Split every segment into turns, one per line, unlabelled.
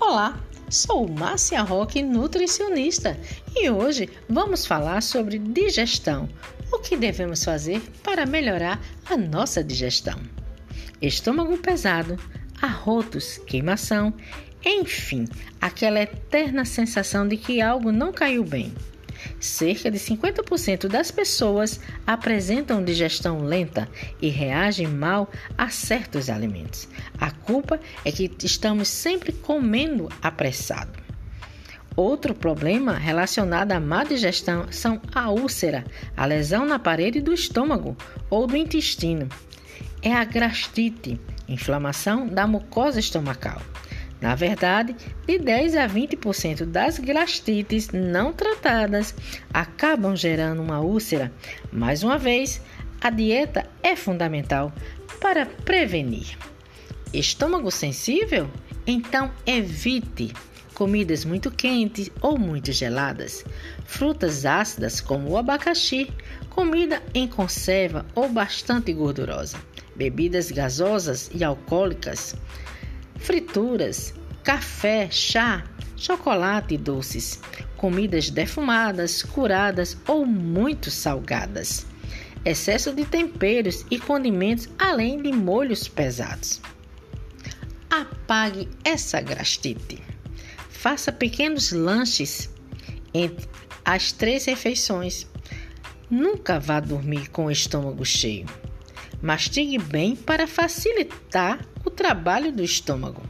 Olá, sou Márcia Roque, nutricionista, e hoje vamos falar sobre digestão. O que devemos fazer para melhorar a nossa digestão? Estômago pesado, arrotos, queimação, enfim, aquela eterna sensação de que algo não caiu bem. Cerca de 50% das pessoas apresentam digestão lenta e reagem mal a certos alimentos. A culpa é que estamos sempre comendo apressado. Outro problema relacionado à má digestão são a úlcera, a lesão na parede do estômago ou do intestino. É a gastrite, inflamação da mucosa estomacal. Na verdade, de 10 a 20% das gastrites não tratadas acabam gerando uma úlcera. Mais uma vez, a dieta é fundamental para prevenir. Estômago sensível? Então evite comidas muito quentes ou muito geladas, frutas ácidas como o abacaxi, comida em conserva ou bastante gordurosa, bebidas gasosas e alcoólicas frituras, café, chá, chocolate e doces, comidas defumadas, curadas ou muito salgadas, excesso de temperos e condimentos, além de molhos pesados. Apague essa gastrite. Faça pequenos lanches entre as três refeições. Nunca vá dormir com o estômago cheio. Mastigue bem para facilitar o trabalho do estômago.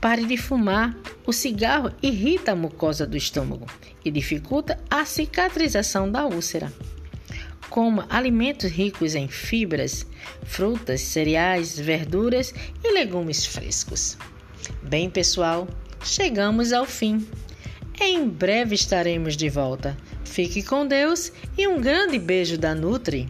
Pare de fumar. O cigarro irrita a mucosa do estômago e dificulta a cicatrização da úlcera. Coma alimentos ricos em fibras, frutas, cereais, verduras e legumes frescos. Bem, pessoal, chegamos ao fim. Em breve estaremos de volta. Fique com Deus e um grande beijo da Nutri.